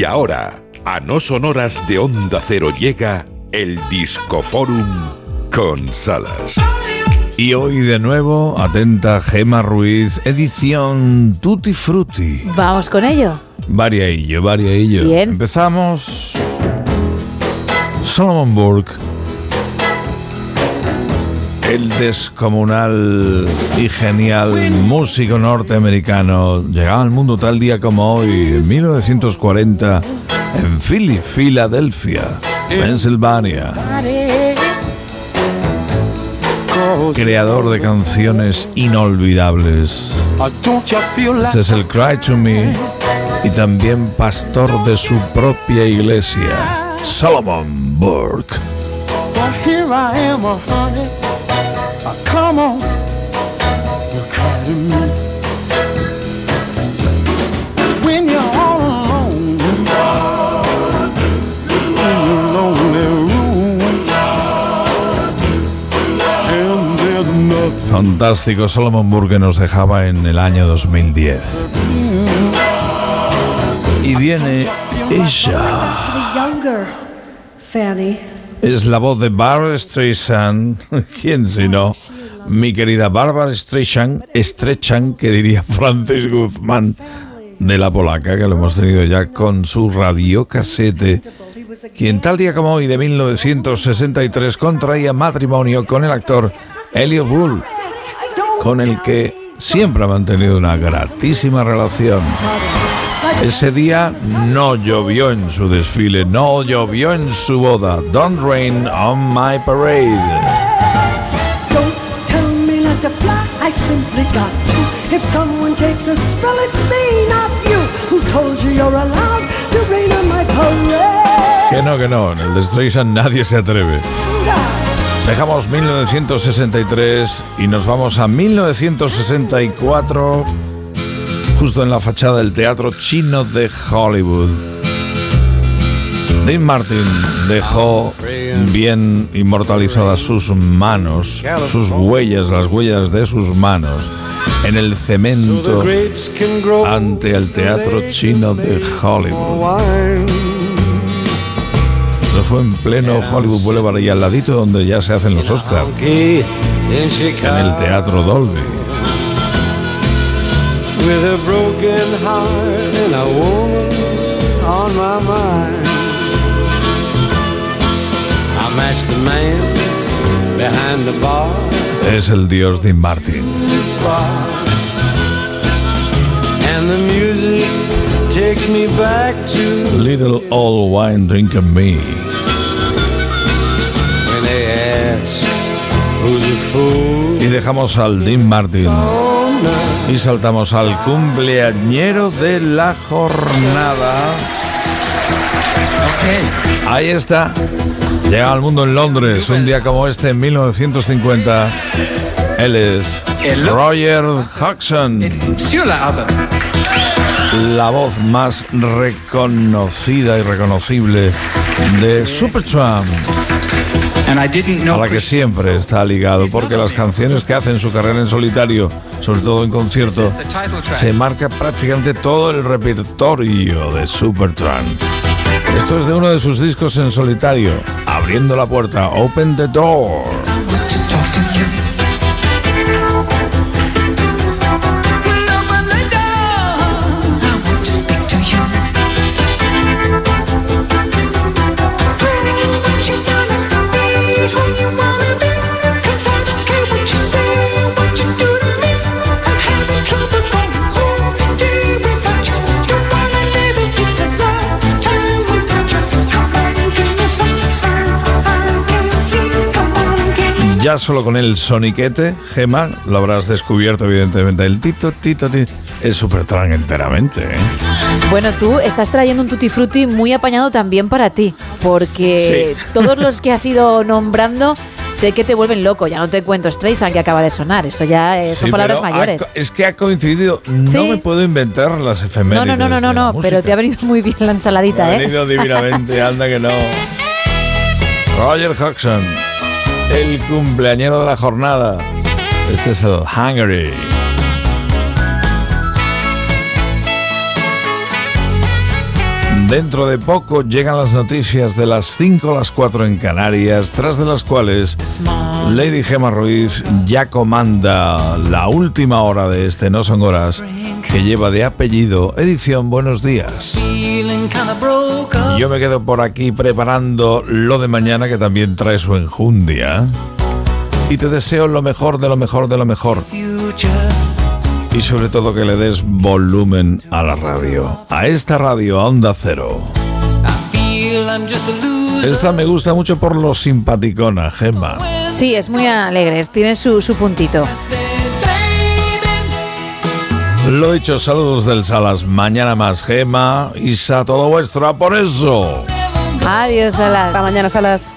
Y ahora, a no sonoras de Onda Cero llega el Discoforum con Salas. Y hoy de nuevo, atenta Gema Ruiz, edición Tutti Frutti. Vamos con ello. Variaillo, variaillo. Bien. Empezamos. Solomon Burke. El descomunal y genial músico norteamericano llegaba al mundo tal día como hoy, en 1940, en Philly, Filadelfia, Pensilvania. Creador de canciones inolvidables. Este es el Cry to Me y también pastor de su propia iglesia, Solomon Burke. Uh, come on, you cry to me. When you're all alone in your lonely room, and there's nothing. Fantástico Solomon Burke nos dejaba en el año 2010. Y viene ella. younger Fanny. Es la voz de Barbara Streisand. ¿Quién si no? Mi querida Barbara Streisand, Strechan, que diría Francis Guzmán de la polaca, que lo hemos tenido ya con su radiocasete, quien tal día como hoy de 1963 contraía matrimonio con el actor Elliot Bull, con el que siempre ha mantenido una gratísima relación. Ese día no llovió en su desfile, no llovió en su boda. Don't rain on my parade. Don't tell me not to fly, I simply got to. If someone takes a spell, it's me, not you. Who told you you're allowed to rain on my parade? Que no, que no, en el de Streisand nadie se atreve. Dejamos 1963 y nos vamos a 1964, justo en la fachada del Teatro Chino de Hollywood. Dean Martin dejó bien inmortalizadas sus manos, sus huellas, las huellas de sus manos, en el cemento ante el Teatro Chino de Hollywood. fue en pleno Hollywood Boulevard y al ladito donde ya se hacen los Oscars, en el. Teatro Dolby. With a broken heart and a woman on my mind. I matched the man behind the bar. Es el dios Dean Martin. And the music takes me back to Little Old Wine Drinker Me. when they ask who's a fool. Y dejamos al Dean Martin Oh. Y saltamos al cumpleañero de la jornada. Ahí está. Llega al mundo en Londres, un día como este en 1950. Él es Roger Hodgson. La voz más reconocida y reconocible de Supertramp, a know la que siempre está ligado, porque las canciones que hace en su carrera en solitario, sobre todo en concierto, se marca prácticamente todo el repertorio de Supertramp. Esto es de uno de sus discos en solitario, abriendo la puerta, Open the Door. Ya solo con el soniquete, Gema, lo habrás descubierto evidentemente. El tito, tito, tito, es Supertramp enteramente, ¿eh? Bueno, tú estás trayendo un tutti frutti muy apañado también para ti, porque todos los que has ido nombrando sé que te vuelven loco. Ya no te cuento Streisand que acaba de sonar, eso ya eh, son Sí, palabras mayores. es que ha coincidido. No Sí. me puedo inventar las No, efemérides. no, no, no, no, la no, pero te ha venido muy bien la ensaladita, Me ha ¿eh? venido divinamente, anda que no. Roger Hodgson, el cumpleañero de la jornada. Este es el Hungary. Dentro de poco llegan las noticias de las 5 a las 4 en Canarias, tras de las cuales Lady Gemma Ruiz ya comanda la última hora de este No Son Horas, que lleva de apellido Edición Buenos Días. Yo me quedo por aquí preparando lo de mañana, que también trae su enjundia. Y te deseo lo mejor de lo mejor de lo mejor y sobre todo que le des volumen a la radio, a esta radio, a Onda Cero. Esta me gusta mucho por lo simpaticona, Gemma. Sí, es muy alegre, tiene su, su puntito. Lo dicho, saludos del Salas. Mañana más, Gema. Isa, todo vuestro, a por eso. Adiós, Salas. Hasta mañana, Salas.